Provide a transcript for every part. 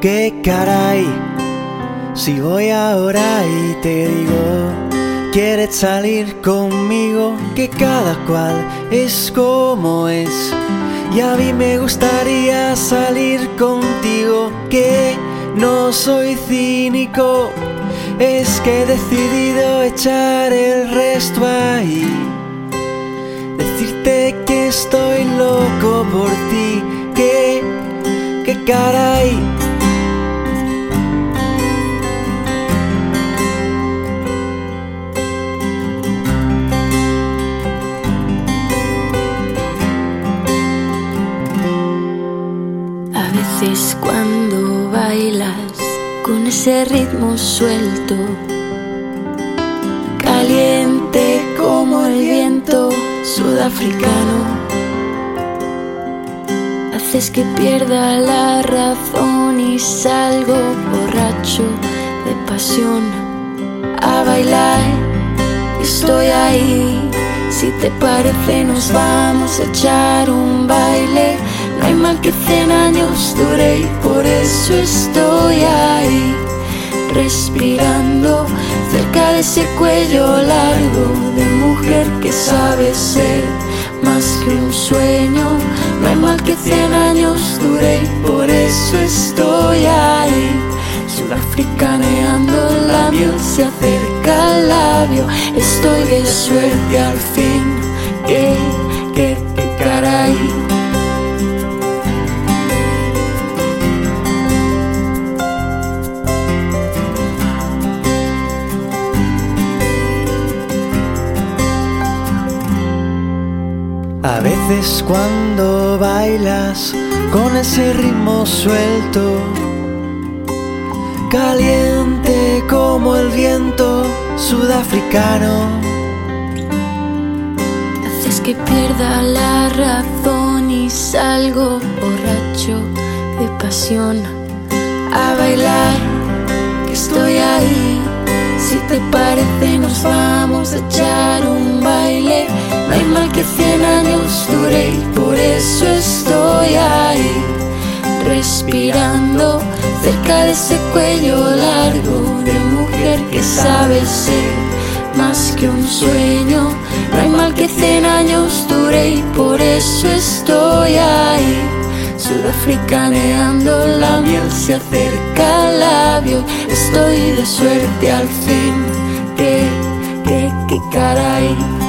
¿Qué caray? Si voy ahora y te digo, ¿quieres salir conmigo? Que cada cual es como es. Y a mí me gustaría salir contigo, que no soy cínico. Es que he decidido echar el resto ahí. Decirte que estoy loco por ti, que, que caray. A veces cuando bailas con ese ritmo suelto, caliente como el viento sudafricano, haces que pierda la razón y salgo borracho de pasión a bailar. Estoy ahí, si te parece nos vamos a echar un baile. No hay mal que cien años dure y por eso estoy ahí, respirando cerca de ese cuello largo de mujer que sabe ser más que un sueño. No hay mal que cien años dure y por eso estoy ahí, sudafricaneando la miel se acerca al labio. Estoy de suerte al fin, que, A veces cuando bailas con ese ritmo suelto, caliente como el viento sudafricano, Haces que pierda la razón y salgo borracho de pasión a bailar. Que estoy ahí, si te parece nos vamos a echar un baile. Que cien años dure y por eso estoy ahí, respirando cerca de ese cuello largo de mujer que sabe ser más que un sueño. No hay mal que cien años dure y por eso estoy ahí. Sudafricaneando la miel se acerca al labio. Estoy de suerte al fin. Que, que, que caray.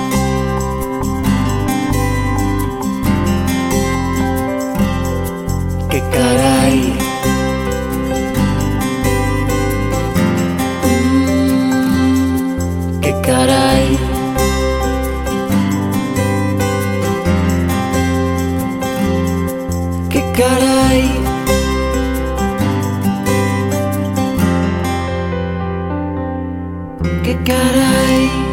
Caray. Que caray.